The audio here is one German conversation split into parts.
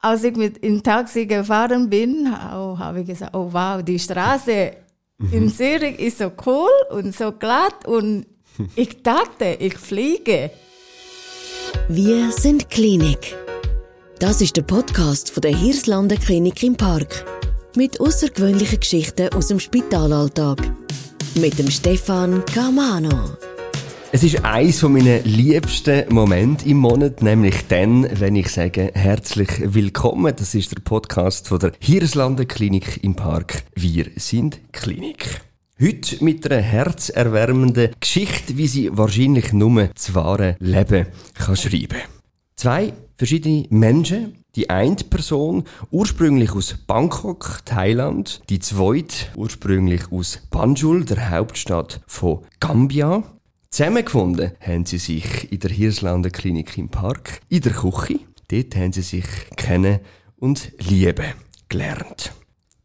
als ich mit im Taxi gefahren bin, oh, habe ich gesagt, oh wow, die Straße mhm. in Zürich ist so cool und so glatt und ich dachte, ich fliege. Wir sind Klinik. Das ist der Podcast von der Hirslanden Klinik im Park mit außergewöhnlichen Geschichten aus dem Spitalalltag mit dem Stefan Camano. Es ist eins von meinen liebsten Momente im Monat, nämlich dann, wenn ich sage, herzlich willkommen. Das ist der Podcast von der Hirslanden Klinik im Park. Wir sind Klinik. Heute mit einer herzerwärmenden Geschichte, wie sie wahrscheinlich nur das wahre Leben kann schreiben. Zwei verschiedene Menschen, die eine Person ursprünglich aus Bangkok, Thailand, die zweite ursprünglich aus Banjul, der Hauptstadt von Gambia. Zusammengefunden haben sie sich in der Hirslander Klinik im Park, in der Küche. Dort haben sie sich kennen und lieben gelernt.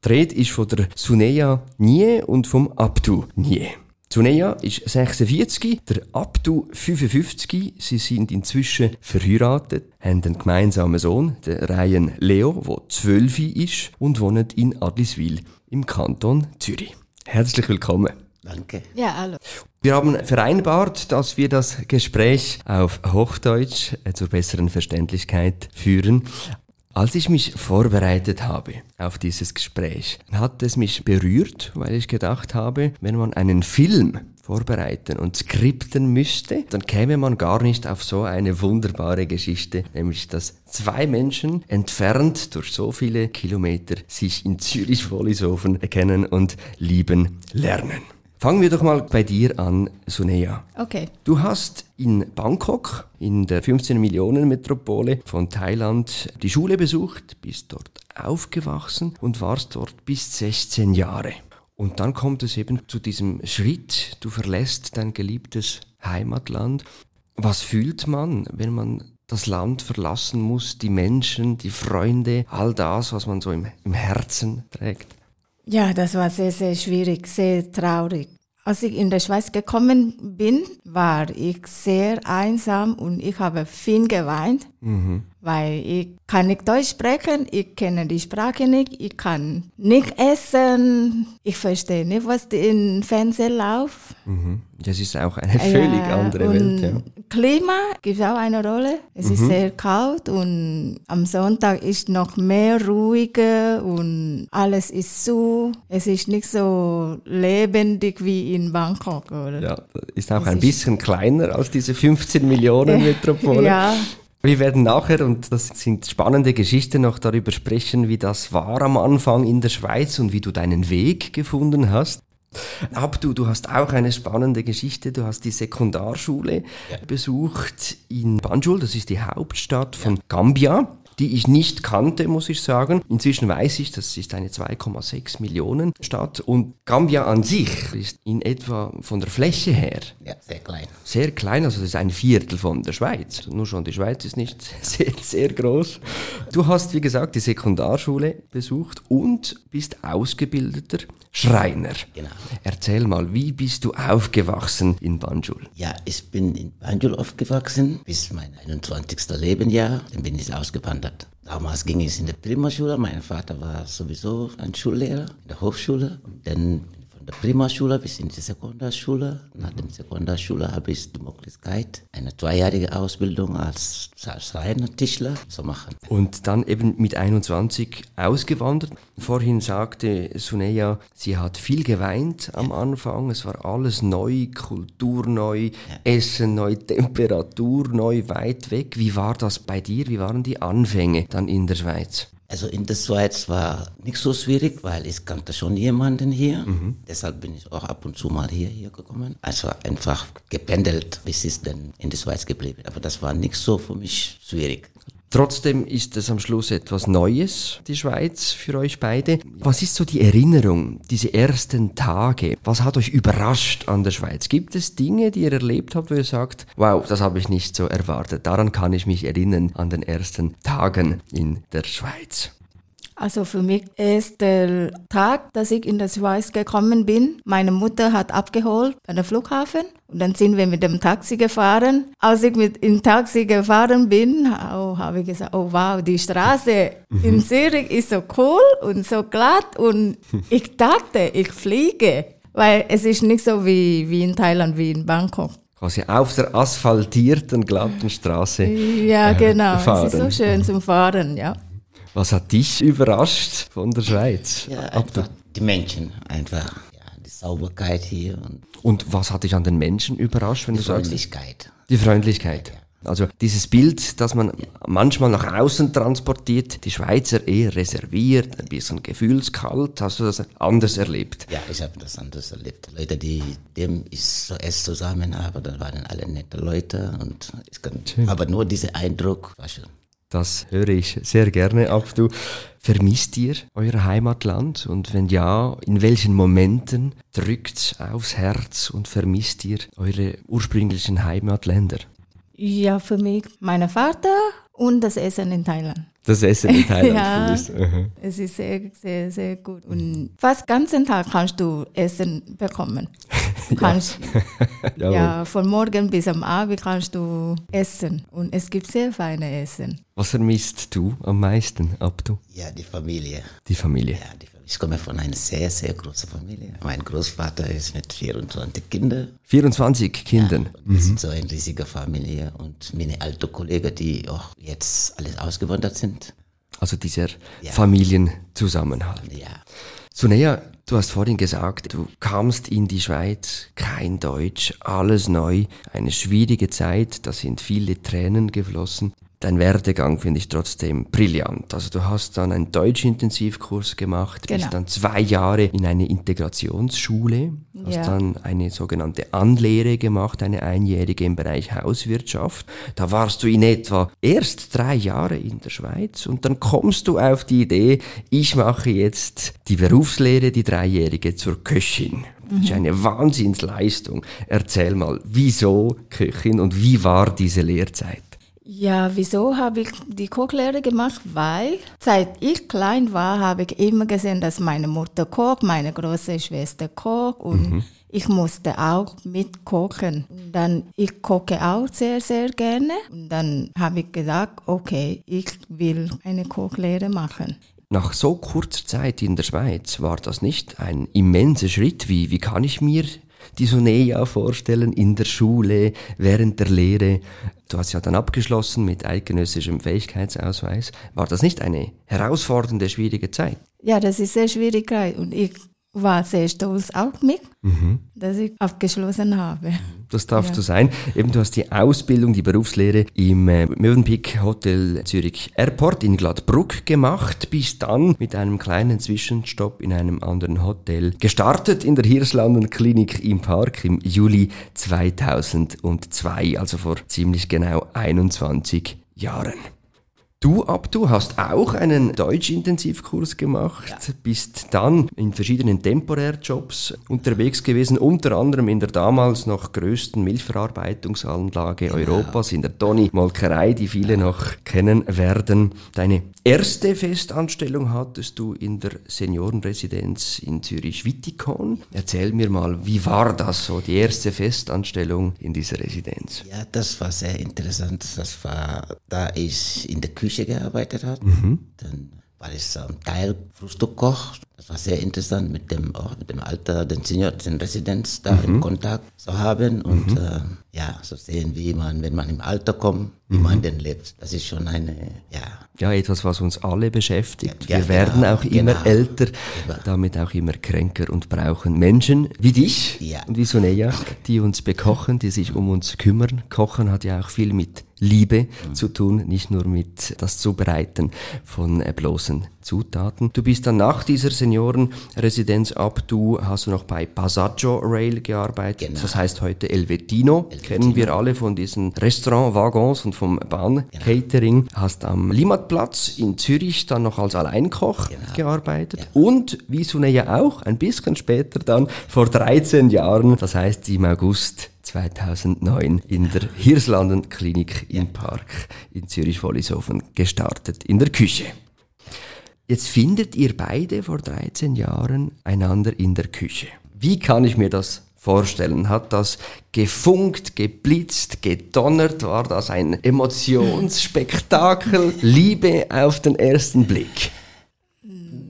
Die Rede ist von der Suneya Nie und vom Abdu Nie. Suneya ist 46, der Abdu 55. Sie sind inzwischen verheiratet, haben einen gemeinsamen Sohn, den Ryan Leo, der 12 ist und wohnt in Adliswil im Kanton Zürich. Herzlich willkommen. Danke. Ja, hallo. Wir haben vereinbart, dass wir das Gespräch auf Hochdeutsch äh, zur besseren Verständlichkeit führen. Als ich mich vorbereitet habe auf dieses Gespräch, hat es mich berührt, weil ich gedacht habe, wenn man einen Film vorbereiten und skripten müsste, dann käme man gar nicht auf so eine wunderbare Geschichte, nämlich dass zwei Menschen entfernt durch so viele Kilometer sich in Zürich-Wollishofen erkennen und lieben lernen. Fangen wir doch mal bei dir an, Sunea. Okay. Du hast in Bangkok, in der 15 Millionen Metropole von Thailand, die Schule besucht, bist dort aufgewachsen und warst dort bis 16 Jahre. Und dann kommt es eben zu diesem Schritt, du verlässt dein geliebtes Heimatland. Was fühlt man, wenn man das Land verlassen muss, die Menschen, die Freunde, all das, was man so im, im Herzen trägt? Ja, das war sehr, sehr schwierig, sehr traurig. Als ich in der Schweiz gekommen bin, war ich sehr einsam und ich habe viel geweint. Mhm weil ich kann nicht Deutsch sprechen, ich kenne die Sprache nicht, ich kann nicht essen, ich verstehe nicht, was im Fernsehen läuft. Mhm. Das ist auch eine völlig ja, andere Welt. Ja. Klima gibt auch eine Rolle. Es mhm. ist sehr kalt und am Sonntag ist noch mehr ruhiger und alles ist zu. Es ist nicht so lebendig wie in Bangkok, oder? Ja, ist auch es ein bisschen kleiner als diese 15 Millionen Metropole. ja. Wir werden nachher, und das sind spannende Geschichten, noch darüber sprechen, wie das war am Anfang in der Schweiz und wie du deinen Weg gefunden hast. Abdu, du hast auch eine spannende Geschichte. Du hast die Sekundarschule ja. besucht in Banjul, das ist die Hauptstadt von ja. Gambia die ich nicht kannte, muss ich sagen. Inzwischen weiß ich, das ist eine 2,6 Millionen Stadt und Gambia an sich ist in etwa von der Fläche her ja, sehr klein. Sehr klein, also das ist ein Viertel von der Schweiz. Nur schon die Schweiz ist nicht sehr, sehr groß. Du hast, wie gesagt, die Sekundarschule besucht und bist ausgebildeter Schreiner. Genau. Erzähl mal, wie bist du aufgewachsen in Banjul? Ja, ich bin in Banjul aufgewachsen bis mein 21. Lebensjahr. Dann bin ich ausgewandert. Damals ging ich in die Primarschule. Mein Vater war sowieso ein Schullehrer in der Hochschule. Dann der Primarschule bis in die Sekundarschule. Nach der Sekundarschule habe ich die Möglichkeit, eine zweijährige Ausbildung als, als reiner Tischler zu machen. Und dann eben mit 21 ausgewandert. Vorhin sagte Suneya, sie hat viel geweint am ja. Anfang. Es war alles neu, Kultur neu, ja. Essen neu, Temperatur neu, weit weg. Wie war das bei dir? Wie waren die Anfänge dann in der Schweiz? Also in der Schweiz war nicht so schwierig, weil ich kannte schon jemanden hier. Mhm. Deshalb bin ich auch ab und zu mal hier, hier gekommen. Also einfach gependelt, bis ich dann in der Schweiz geblieben. Aber das war nicht so für mich schwierig. Trotzdem ist es am Schluss etwas Neues, die Schweiz, für euch beide. Was ist so die Erinnerung, diese ersten Tage? Was hat euch überrascht an der Schweiz? Gibt es Dinge, die ihr erlebt habt, wo ihr sagt, wow, das habe ich nicht so erwartet. Daran kann ich mich erinnern, an den ersten Tagen in der Schweiz. Also für mich ist der Tag, dass ich in die Schweiz gekommen bin. Meine Mutter hat abgeholt bei der Flughafen und dann sind wir mit dem Taxi gefahren. Als ich mit im Taxi gefahren bin, oh, habe ich gesagt, oh wow, die Straße in Zürich ist so cool und so glatt und ich dachte, ich fliege, weil es ist nicht so wie, wie in Thailand, wie in Bangkok. Quasi auf der asphaltierten, glatten Straße. Ja, äh, genau. fahren. Es ist so schön zum Fahren, ja. Was hat dich überrascht von der Schweiz? Ja, einfach die Menschen, einfach. Ja, die Sauberkeit hier und Und was hat dich an den Menschen überrascht, wenn die du sagst? Freundlichkeit. Die Freundlichkeit. Also dieses Bild, das man manchmal nach außen transportiert, die Schweizer eher reserviert, ein bisschen gefühlskalt. Hast du das anders erlebt? Ja, ich habe das anders erlebt. Leute, die dem ich zuerst zusammen habe, dann waren alle nette Leute und ich kann, aber nur dieser Eindruck war schon. Das höre ich sehr gerne ab. Du vermisst ihr euer Heimatland? Und wenn ja, in welchen Momenten drückt aufs Herz und vermisst ihr eure ursprünglichen Heimatländer? Ja, für mich mein Vater und das Essen in Thailand. Das Essen in Thailand. Ja. Aha. Es ist sehr, sehr, sehr gut. Und fast ganzen Tag kannst du Essen bekommen. Du kannst, Jawohl. ja, von morgen bis am Abend kannst du essen. Und es gibt sehr feine Essen. Was vermisst du am meisten, Abdu? Ja, die Familie. Die Familie. Ja, die, ich komme von einer sehr, sehr großen Familie. Mein Großvater ist mit 24 Kindern. 24 Kindern. Und wir sind so eine riesige Familie. Und meine alten Kollegen, die auch jetzt alles ausgewandert sind. Also dieser Ja. Familienzusammenhalt. Ja, Sunea, du hast vorhin gesagt, du kamst in die Schweiz, kein Deutsch, alles neu, eine schwierige Zeit, da sind viele Tränen geflossen. Dein Werdegang finde ich trotzdem brillant. Also du hast dann einen Deutschintensivkurs gemacht, bist Genau. dann zwei Jahre in eine Integrationsschule, hast Ja. dann eine sogenannte Anlehre gemacht, eine einjährige im Bereich Hauswirtschaft. Da warst du in etwa erst drei Jahre in der Schweiz und dann kommst du auf die Idee, ich mache jetzt die Berufslehre, die dreijährige zur Köchin. Das ist eine Wahnsinnsleistung. Erzähl mal, wieso Köchin und wie war diese Lehrzeit? Ja, wieso habe ich die Kochlehre gemacht? Weil seit ich klein war, habe ich immer gesehen, dass meine Mutter kocht, meine große Schwester kocht und ich musste auch mitkochen. Und dann, ich koche auch sehr, sehr gerne. Und dann habe ich gesagt, okay, ich will eine Kochlehre machen. Nach so kurzer Zeit in der Schweiz war das nicht ein immenser Schritt. Wie, wie kann ich mir die Sonea vorstellen in der Schule, während der Lehre? Du hast ja dann abgeschlossen mit eidgenössischem Fähigkeitsausweis. War das nicht eine herausfordernde, schwierige Zeit? Ja, das ist sehr schwierig und ich war sehr stolz auf mich, dass ich abgeschlossen habe. Das darf Ja. so sein. Eben, du hast die Ausbildung, die Berufslehre im äh, Mövenpick Hotel Zürich Airport in Gladbruck gemacht, bis dann mit einem kleinen Zwischenstopp in einem anderen Hotel gestartet in der Hirslanden Klinik im Park im Juli 2002, also vor ziemlich genau 21 Jahren. Du, Abdu, hast auch einen Deutsch-Intensivkurs gemacht, bist dann in verschiedenen Temporärjobs unterwegs gewesen, unter anderem in der damals noch größten Milchverarbeitungsanlage Europas, in der Toni Molkerei, die viele noch kennen werden. Deine erste Festanstellung hattest du in der Seniorenresidenz in Zürich-Wittikon. Erzähl mir mal, wie war das so, die erste Festanstellung in dieser Residenz? ja, das war sehr interessant. Das war, da ich in der Küche gearbeitet habe. Dann war ich zum Teil Frühstückkoch. Das war sehr interessant, mit dem, auch mit dem Alter, den Senior, den Residenz da in Kontakt zu haben und äh, ja, so sehen, wie man, wenn man im Alter kommt, wie man denn lebt. Das ist schon eine, ja, Ja, etwas, was uns alle beschäftigt. Ja, Wir werden genau, auch immer genau. älter, Genau. damit auch immer kränker und brauchen Menschen wie dich Ja. und wie Soneja, die uns bekochen, die sich um uns kümmern. Kochen hat ja auch viel mit Liebe Mhm. zu tun, nicht nur mit das Zubereiten von äh, bloßen Zutaten. Du bist dann nach dieser Seniorenresidenz ab, du hast du noch bei Passaggio Rail gearbeitet, Genau. das heißt heute Elvetino, kennen wir alle von diesen Restaurantwaggons und vom Bahn-Catering. Hast am Limmatplatz in Zürich dann noch als Alleinkoch gearbeitet und wie Suneja auch, ein bisschen später dann, vor 13 Jahren, das heißt im August 2009 in der Hirslanden Klinik im Park in Zürich-Wollishofen gestartet, in der Küche. Jetzt findet ihr beide vor 13 Jahren einander in der Küche. Wie kann ich mir das vorstellen? Hat das gefunkt, geblitzt, gedonnert? War das ein Emotionsspektakel? Liebe auf den ersten Blick?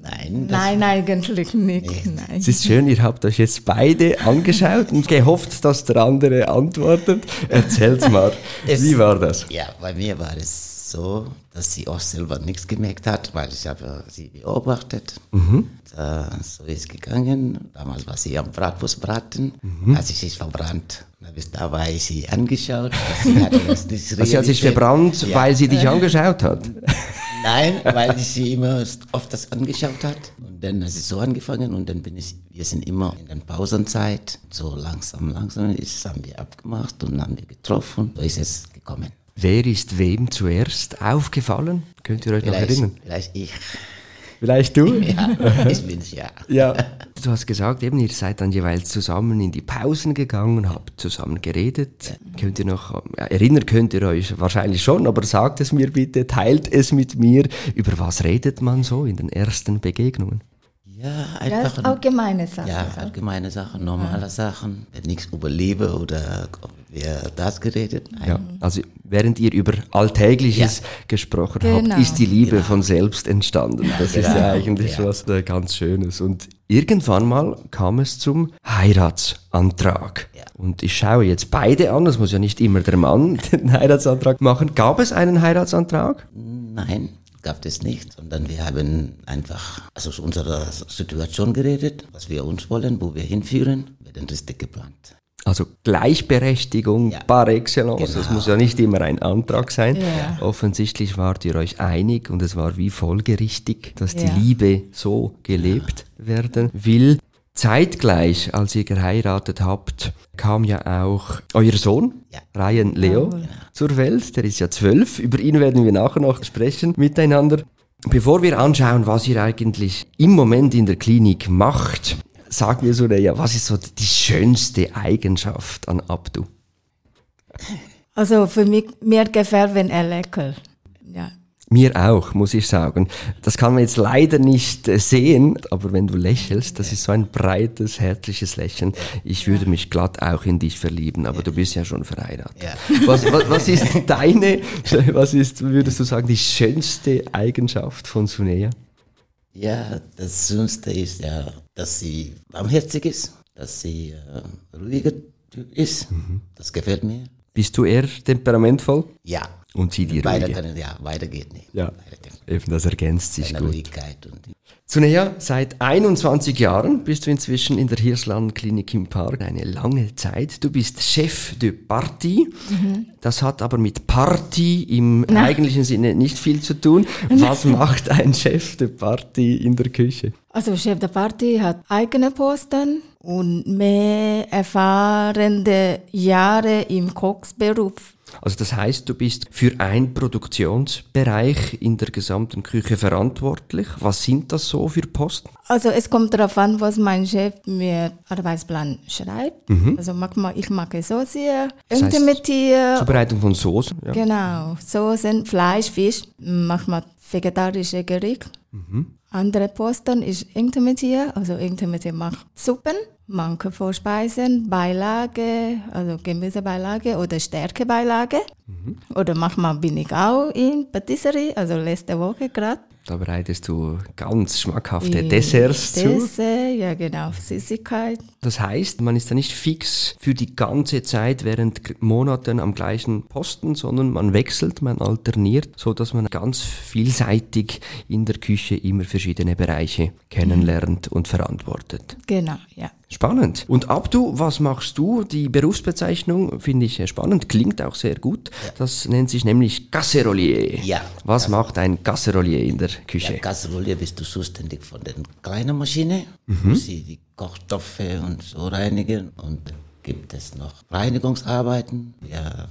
Nein, Nein, eigentlich nicht. Nein. Es ist schön, ihr habt euch jetzt beide angeschaut und gehofft, dass der andere antwortet. Erzählt's mal, Es- wie war das? Ja, bei mir war es so, dass sie auch selber nichts gemerkt hat, weil ich habe sie beobachtet. Mhm. Äh, so ist es gegangen. Damals war sie am Bratwurstbraten, Mhm. hat sie sich verbrannt. Da bis ich sie angeschaut. Sie hatte das nicht Also sie hat sich verbrannt, Ja. weil sie dich angeschaut hat. Nein, weil ich sie immer oft das angeschaut hat. Und dann hat es so angefangen und dann bin ich, wir sind immer in der Pausenzeit, so langsam, langsam ist, haben wir abgemacht und haben wir getroffen. So ist es gekommen. Wer ist wem zuerst aufgefallen? Könnt ihr euch noch Vielleicht, erinnern? vielleicht ich. Vielleicht du? Ja, ich bin's ja. Ja. Du hast gesagt, eben, ihr seid dann jeweils zusammen in die Pausen gegangen, habt zusammen geredet. Könnt ihr noch, ja, erinnern könnt ihr euch wahrscheinlich schon, aber sagt es mir bitte, teilt es mit mir. Über was redet man so in den ersten Begegnungen? Ja, Ja, einfach. ist allgemeine Sache. ja, allgemeine Sachen, normale Sachen. Wird nichts über Liebe oder wer das geredet. Nein. Ja, also während ihr über Alltägliches gesprochen Genau. habt, ist die Liebe von selbst entstanden. Das ist ja Genau, eigentlich ja. was äh, ganz Schönes. Und irgendwann mal kam es zum Heiratsantrag. Ja. Und ich schaue jetzt beide an, es muss ja nicht immer der Mann den Heiratsantrag machen. Gab es einen Heiratsantrag? Nein, gab es nicht, sondern wir haben einfach also aus unserer Situation geredet, was wir uns wollen, wo wir hinführen, wird dann richtig geplant. Also Gleichberechtigung Ja. par excellence. Es Genau. muss ja nicht immer ein Antrag sein. Ja. Offensichtlich wart ihr euch einig und es war wie folgerichtig, dass Ja. die Liebe so gelebt werden will. Zeitgleich, als ihr geheiratet habt, kam ja auch euer Sohn, Ja. Ryan Leo, zur Welt. Der ist ja zwölf. Über ihn werden wir nachher noch sprechen miteinander. Bevor wir anschauen, was ihr eigentlich im Moment in der Klinik macht, sag mir so, ja, was ist so die schönste Eigenschaft an Abdu? Also für mich, mir gefällt, wenn er lächelt. Ja. Mir auch, muss ich sagen. Das kann man jetzt leider nicht äh, sehen, aber wenn du lächelst, das ist so ein breites, herzliches Lächeln. Ich würde mich glatt auch in dich verlieben, aber du bist ja schon verheiratet. Ja. Was, was, was ist deine, was ist, würdest du sagen, die schönste Eigenschaft von Sunea? Ja, das Schönste ist ja, dass sie warmherzig ist, dass sie äh, ruhiger Typ ist. Das gefällt mir. Bist du eher temperamentvoll? Ja. Und sie die Beide ruhige? können, ja, weiter geht nicht. Ja, eben, das ergänzt sich Eine gut. Ruhigkeit und Sunea, seit 21 Jahren bist du inzwischen in der Hirsland Klinik im Park. Eine lange Zeit. Du bist Chef de Partie. Das hat aber mit Party im eigentlichen Sinne nicht viel zu tun. Was macht ein Chef de Partie in der Küche? Also Chef der Party hat eigene Posten und mehr erfahrene Jahre im Kochsberuf. Also das heißt, du bist für einen Produktionsbereich in der gesamten Küche verantwortlich. Was sind das so für Posten? Also es kommt darauf an, was mein Chef mir Arbeitsplan schreibt. Also manchmal ich mache Soße, Intermediär, Zubereitung von Soßen. Ja. genau, Soßen, Fleisch, Fisch, manchmal vegetarische Gerichte. Andere Posten ist Intermediär, also Intermediär macht Suppen, manche Vorspeisen, Beilage, also Gemüsebeilage oder Stärkebeilage. Oder manchmal bin ich auch in Patisserie, also letzte Woche gerade. Da bereitest du ganz schmackhafte Desserts zu. Dessert, ja genau, Süßigkeit. Das heißt, man ist da nicht fix für die ganze Zeit während Monaten am gleichen Posten, sondern man wechselt, man alterniert, so dass man ganz vielseitig in der Küche immer verschiedene Bereiche kennenlernt und verantwortet. Genau, ja. Spannend. Und Abdu, was machst du? Die Berufsbezeichnung finde ich spannend, klingt auch sehr gut. Das nennt sich nämlich Casserolier. Ja. Was macht ein Casserolier in der Ja, Küche? Kasserolle bist du zuständig von der kleinen Maschine, wo sie die Kochstoffe und so reinigen. Und gibt es noch Reinigungsarbeiten, die ja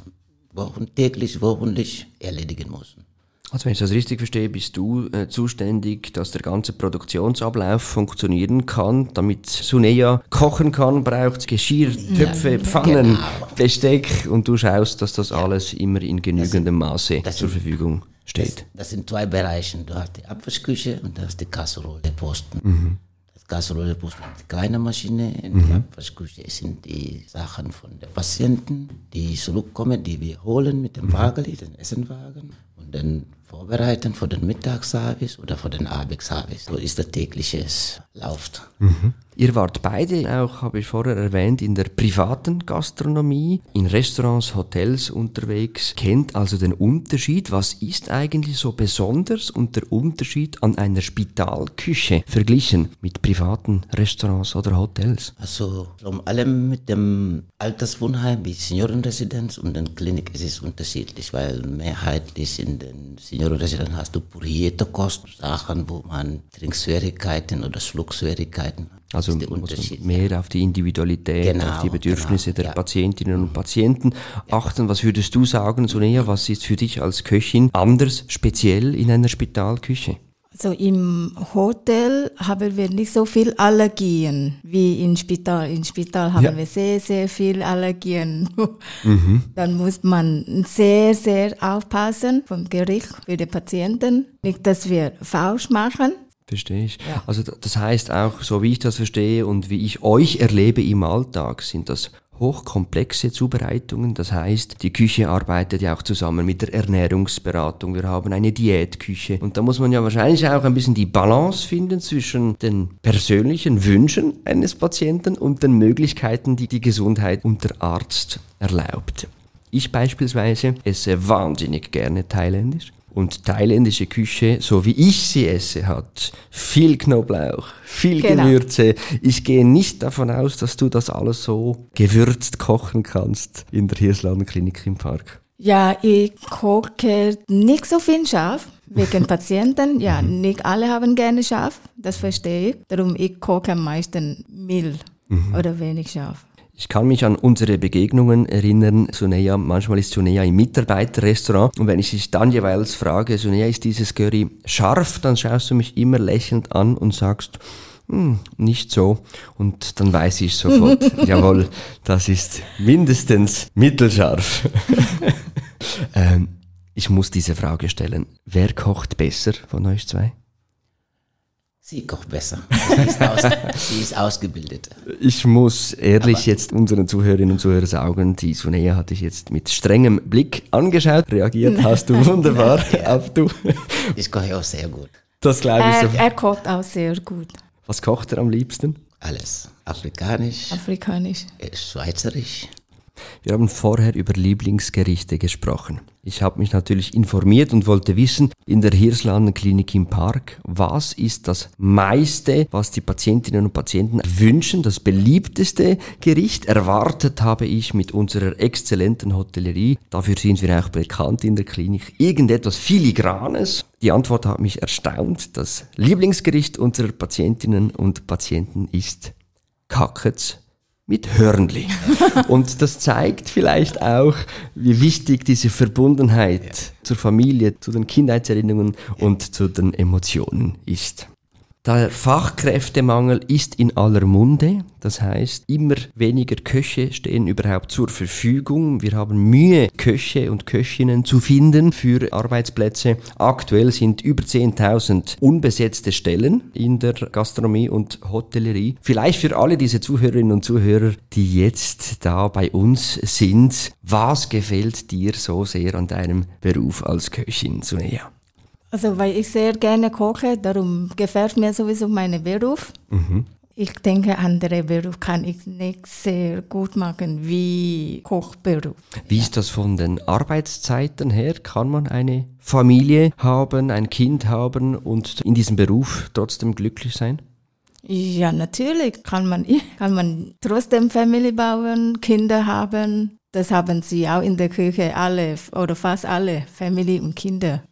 wochen, täglich, wochenlich erledigen müssen. Also wenn ich das richtig verstehe, bist du äh, zuständig, dass der ganze Produktionsablauf funktionieren kann. Damit Suneya kochen kann, braucht es Geschirr, Töpfe, Pfannen, Genau. Besteck und du schaust, dass das alles immer in genügendem Maße das zur sind- Verfügung steht. Das sind zwei Bereiche. Du hast die Abwaschküche und du hast die Kasserolleposten. Das Kasserolleposten ist die kleine Maschine. In die Abwaschküche sind die Sachen von den Patienten, die zurückkommen, die wir holen mit dem Wagen, den Essenwagen und dann vorbereiten für den Mittagsservice oder für den Abendservice. So ist der tägliche läuft. Ihr wart beide auch, habe ich vorher erwähnt, in der privaten Gastronomie, in Restaurants, Hotels unterwegs, kennt also den Unterschied. Was ist eigentlich so besonders und der Unterschied an einer Spitalküche verglichen mit privaten Restaurants oder Hotels? Also vor allem mit dem Alterswohnheim wie Seniorenresidenz und den Klinik ist es unterschiedlich, weil mehrheitlich in den Seniorenresidenz hast du purierte Kost, Sachen, wo man Trinkschwierigkeiten oder Schluckschwierigkeiten hat. Also man mehr auf die Individualität, Genau, auf die Bedürfnisse genau, der ja. Patientinnen und Patienten achten. Was würdest du sagen, Sonea, was ist für dich als Köchin anders, speziell in einer Spitalküche? Also im Hotel haben wir nicht so viel Allergien wie im Spital. Im Spital haben Ja. wir sehr, sehr viel Allergien. Dann muss man sehr, sehr aufpassen vom Gericht für die Patienten. Nicht, dass wir falsch machen. Verstehe ich. Also d- das heißt auch, so wie ich das verstehe und wie ich euch erlebe im Alltag, sind das hochkomplexe Zubereitungen. Das heißt, die Küche arbeitet ja auch zusammen mit der Ernährungsberatung. Wir haben eine Diätküche. Und da muss man ja wahrscheinlich auch ein bisschen die Balance finden zwischen den persönlichen Wünschen eines Patienten und den Möglichkeiten, die die Gesundheit und der Arzt erlaubt. Ich beispielsweise esse wahnsinnig gerne thailändisch. Und thailändische Küche, so wie ich sie esse, hat viel Knoblauch, viel Genau. Gewürze. Ich gehe nicht davon aus, dass du das alles so gewürzt kochen kannst in der Hirsladenklinik im Park. Ja, ich koche nicht so viel scharf wegen Patienten. Ja, nicht alle haben gerne scharf, das verstehe ich. Darum ich koche am meisten mild oder wenig scharf. Ich kann mich an unsere Begegnungen erinnern, Suneya, manchmal ist Suneya im Mitarbeiterrestaurant und wenn ich dich dann jeweils frage, Suneya, ist dieses Curry scharf, dann schaust du mich immer lächelnd an und sagst, hm, nicht so. Und dann weiß ich sofort, jawohl, das ist mindestens mittelscharf. ähm, ich muss diese Frage stellen. Wer kocht besser von euch zwei? Sie kocht besser. Sie ist, aus, sie ist ausgebildet. Ich muss ehrlich jetzt unseren Zuhörerinnen und Zuhörern sagen, die Sunea hatte ich jetzt mit strengem Blick angeschaut. Reagiert hast du wunderbar. Auch du. Ich koche auch sehr gut. Das glaube ich Er, so. er kocht auch sehr gut, Was kocht er am liebsten? Alles. Afrikanisch, afrikanisch. äh, Schweizerisch. Wir haben vorher über Lieblingsgerichte gesprochen. Ich habe mich natürlich informiert und wollte wissen, in der Hirsladenklinik im Park, was ist das meiste, was die Patientinnen und Patienten wünschen, das beliebteste Gericht? Erwartet habe ich mit unserer exzellenten Hotellerie, dafür sind wir auch bekannt in der Klinik, irgendetwas Filigranes. Die Antwort hat mich erstaunt. Das Lieblingsgericht unserer Patientinnen und Patienten ist Kackets mit Hörnli. Und das zeigt vielleicht auch, wie wichtig diese Verbundenheit zur Familie, zu den Kindheitserinnerungen und zu den Emotionen ist. Der Fachkräftemangel ist in aller Munde. Das heißt, immer weniger Köche stehen überhaupt zur Verfügung. Wir haben Mühe, Köche und Köchinnen zu finden für Arbeitsplätze. Aktuell sind über 10.000 unbesetzte Stellen in der Gastronomie und Hotellerie. Vielleicht für alle diese Zuhörerinnen und Zuhörer, die jetzt da bei uns sind, was gefällt dir so sehr an deinem Beruf als Köchin, Sunea? Also, weil ich sehr gerne koche, darum gefällt mir sowieso mein Beruf. Ich denke, andere Beruf kann ich nicht sehr gut machen wie Kochberuf. Wie ist das von den Arbeitszeiten her? Kann man eine Familie haben, ein Kind haben und in diesem Beruf trotzdem glücklich sein? Ja, natürlich kann man, kann man trotzdem Familie bauen, Kinder haben. Das haben sie auch in der Küche alle oder fast alle, Familie und Kinder.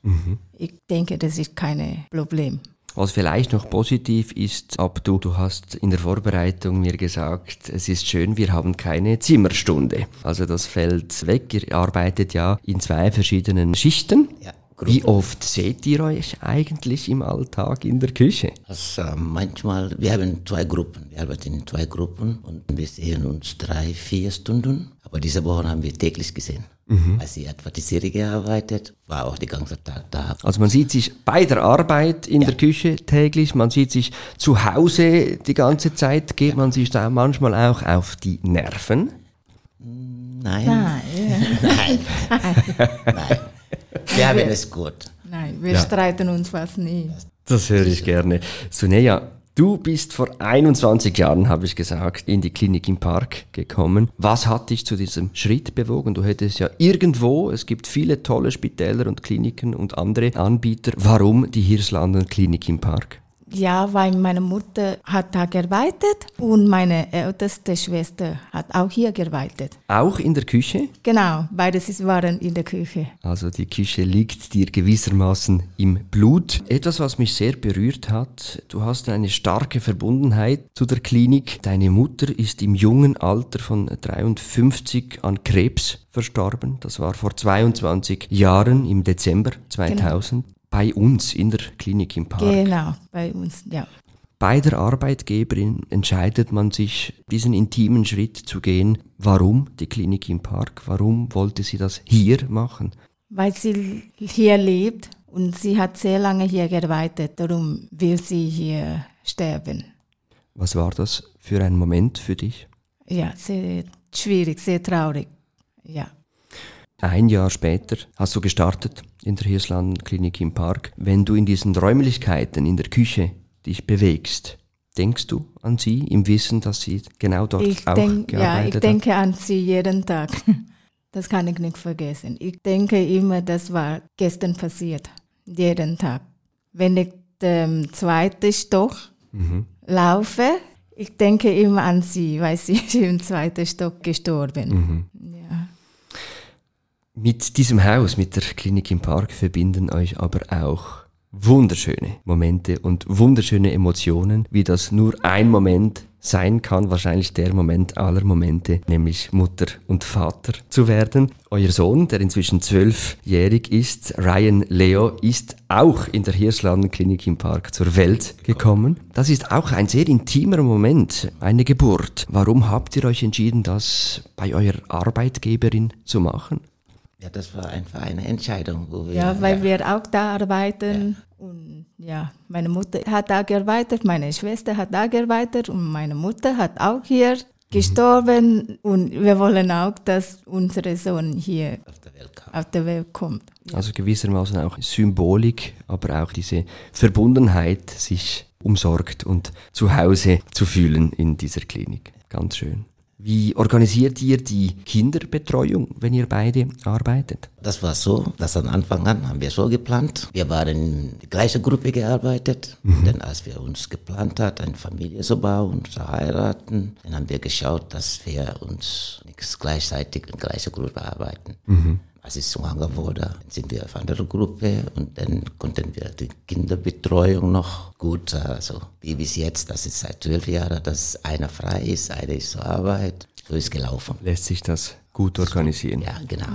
Ich denke, das ist kein Problem. Was vielleicht noch positiv ist, Abdu, du hast in der Vorbereitung mir gesagt, es ist schön, wir haben keine Zimmerstunde. Also das fällt weg. Ihr arbeitet ja in zwei verschiedenen Schichten. Ja. Wie oft seht ihr euch eigentlich im Alltag in der Küche? Also, äh, manchmal, wir haben zwei Gruppen, wir arbeiten in zwei Gruppen und wir sehen uns drei, vier Stunden. Aber diese Woche haben wir täglich gesehen. Als sie etwa die Serie gearbeitet, war auch den ganzen Tag da. Also man sieht sich bei der Arbeit in der Küche täglich, man sieht sich zu Hause die ganze Zeit, geht man sich da manchmal auch auf die Nerven? Nein, Nein, nein, nein. Wir haben es gut. nein, wir Ja. streiten uns fast nie. Das höre ich gerne. Suneja, du bist vor 21 Jahren, habe ich gesagt, in die Klinik im Park gekommen. Was hat dich zu diesem Schritt bewogen? Du hättest ja irgendwo, es gibt viele tolle Spitäler und Kliniken und andere Anbieter. Warum die Hirslanden Klinik im Park? Ja, weil meine Mutter hat da gearbeitet und meine älteste Schwester hat auch hier gearbeitet. Auch in der Küche? Genau, beides ist- waren in der Küche. Also die Küche liegt dir gewissermaßen im Blut. Etwas, was mich sehr berührt hat, du hast eine starke Verbundenheit zu der Klinik. Deine Mutter ist im jungen Alter von 53 an Krebs verstorben. Das war vor 22 Jahren im Dezember 2000 bei uns in der Klinik im Park. Genau, bei uns, ja. Bei der Arbeitgeberin entscheidet man sich, diesen intimen Schritt zu gehen. Warum die Klinik im Park? Warum wollte sie das hier machen? Weil sie hier lebt und sie hat sehr lange hier gearbeitet, darum will sie hier sterben. Was war das für ein Moment für dich? Ja, sehr schwierig, sehr traurig. Ja. Ein Jahr später hast du gestartet in der Hirslanden Klinik im Park. Wenn du in diesen Räumlichkeiten, in der Küche dich bewegst, denkst du an sie im Wissen, dass sie genau dort Ich, auch denk, ja, gearbeitet ich denke an sie jeden Tag. Das kann ich nicht vergessen. Ich denke immer, das war gestern passiert. Jeden Tag. Wenn ich den zweiten Stock laufe, ich denke immer an sie, weil sie ist im zweiten Stock gestorben. Ja. Mit diesem Haus, mit der Klinik im Park verbinden euch aber auch wunderschöne Momente und wunderschöne Emotionen, wie das nur ein Moment sein kann, wahrscheinlich der Moment aller Momente, nämlich Mutter und Vater zu werden. Euer Sohn, der inzwischen zwölfjährig ist, Ryan Leo, ist auch in der Hirslanden Klinik im Park zur Welt gekommen. Das ist auch ein sehr intimer Moment, eine Geburt. Warum habt ihr euch entschieden, das bei eurer Arbeitgeberin zu machen? Ja, das war einfach eine Entscheidung, wo wir. ja, weil wir auch da arbeiten. Und ja, meine Mutter hat da gearbeitet, meine Schwester hat da gearbeitet und meine Mutter hat auch hier gestorben. Und wir wollen auch, dass unser Sohn hier auf der Welt kam. auf die Welt kommt. Also gewissermaßen auch Symbolik, aber auch diese Verbundenheit, sich umsorgt und zu Hause zu fühlen in dieser Klinik. Ganz schön. Wie organisiert ihr die Kinderbetreuung, wenn ihr beide arbeitet? Das war so, dass an Anfang an haben wir so geplant. Wir waren in die gleiche Gruppe gearbeitet. Denn als wir uns geplant hat, eine Familie zu bauen, zu heiraten, dann haben wir geschaut, dass wir uns nicht gleichzeitig in gleicher Gruppe arbeiten. Als ich schwanger wurde, sind wir auf andere Gruppe und dann konnten wir die Kinderbetreuung noch gut, also wie bis jetzt, das ist seit zwölf Jahren, dass einer frei ist, einer ist zur Arbeit. So ist gelaufen. Lässt sich das gut organisieren? Ja, genau.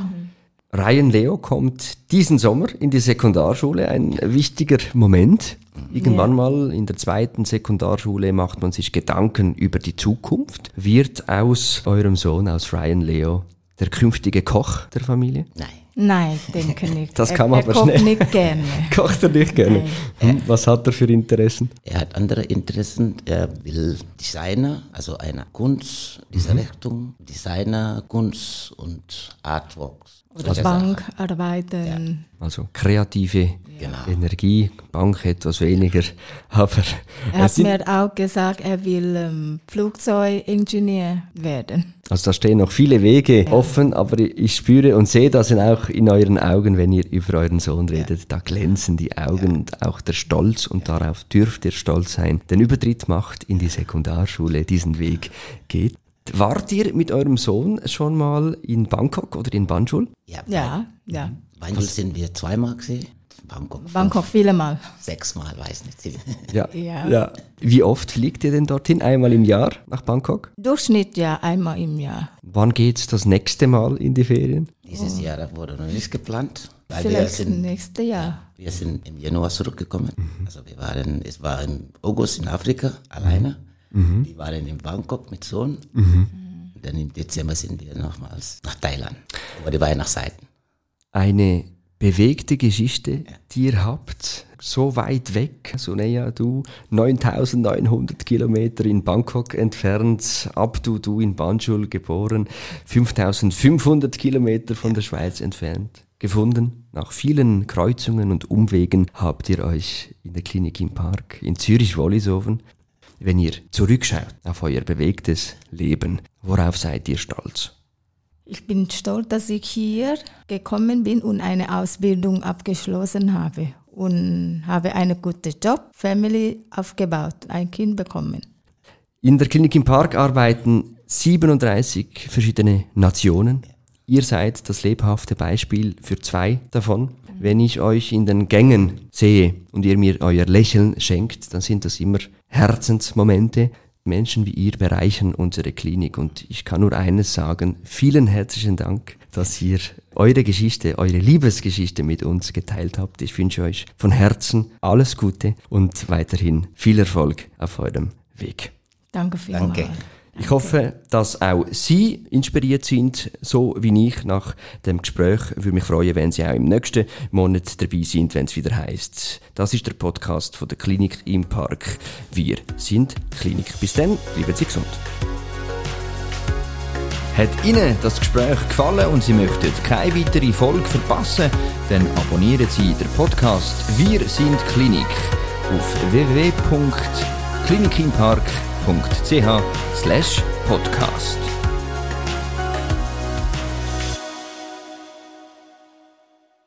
Ryan Leo kommt diesen Sommer in die Sekundarschule, ein wichtiger Moment. Irgendwann mal in der zweiten Sekundarschule macht man sich Gedanken über die Zukunft. Wird aus eurem Sohn, aus Ryan Leo, der künftige Koch der Familie? Nein. Nein, denke nicht. Das Er- kam er aber kommt schnell. nicht gerne. Kocht er nicht gerne? Hm, was hat er für Interessen? Er hat andere Interessen. Er will Designer, also eine Kunst, diese Richtung, Designer, Kunst und Artworks. Oder Bank arbeiten. Also kreative Genau. Energie, Bank etwas weniger, aber Er hat mir auch gesagt, er will ähm, Flugzeugingenieur werden. also da stehen noch viele Wege offen, aber ich spüre und sehe das auch in euren Augen, wenn ihr über euren Sohn redet. Da glänzen die Augen und auch der Stolz und darauf dürft ihr stolz sein. Den Übertritt macht in die Sekundarschule, diesen Weg geht. Wart ihr mit eurem Sohn schon mal in Bangkok oder in Banjul? Ja, Ja, ja. Banjul sind wir zweimal gesehen. Bangkok, Bangkok viele Mal. sechsmal, weiß nicht. Ja. Ja. ja. Wie oft fliegt ihr denn dorthin? Einmal im Jahr nach Bangkok? Durchschnitt ja einmal im Jahr. Wann geht's das nächste Mal in die Ferien? Dieses Jahr wurde noch nicht geplant. Weil wir Vielleicht sind- nächstes Jahr. Wir sind im Januar zurückgekommen. Also wir waren, es war im August in Afrika alleine. Wir waren in Bangkok mit Sohn. Und dann im Dezember sind wir nochmals nach Thailand. Über die Weihnachtszeiten. Eine bewegte Geschichte, die ihr habt, so weit weg, so näher du, 9900 Kilometer in Bangkok entfernt, Abdu, du in Banjul geboren, 5500 Kilometer von der Schweiz entfernt. Gefunden. Nach vielen Kreuzungen und Umwegen habt ihr euch in der Klinik im Park in Zürich-Wollishofen. Wenn ihr zurückschaut auf euer bewegtes Leben, worauf seid ihr stolz? Ich bin stolz, dass ich hier gekommen bin und eine Ausbildung abgeschlossen habe und habe einen guten Job, Family aufgebaut, ein Kind bekommen. In der Klinik im Park arbeiten 37 verschiedene Nationen. Ihr seid das lebhafte Beispiel für zwei davon. Wenn ich euch in den Gängen sehe und ihr mir euer Lächeln schenkt, dann sind das immer Herzensmomente. Menschen wie ihr bereichern unsere Klinik und ich kann nur eines sagen, vielen herzlichen Dank, dass ihr eure Geschichte, eure Liebesgeschichte mit uns geteilt habt. Ich wünsche euch von Herzen alles Gute und weiterhin viel Erfolg auf eurem Weg. Danke vielmals. Danke. Ich hoffe, dass auch Sie inspiriert sind, so wie ich nach dem Gespräch. Würde mich freuen, wenn Sie auch im nächsten Monat dabei sind, wenn es wieder heißt. Das ist der Podcast von der Klinik im Park. Wir sind Klinik. Bis dann, bleiben Sie gesund. Hat Ihnen das Gespräch gefallen und Sie möchten keine weitere Folge verpassen, dann abonnieren Sie den Podcast Wir sind Klinik auf www.klinikimpark.ch/podcast.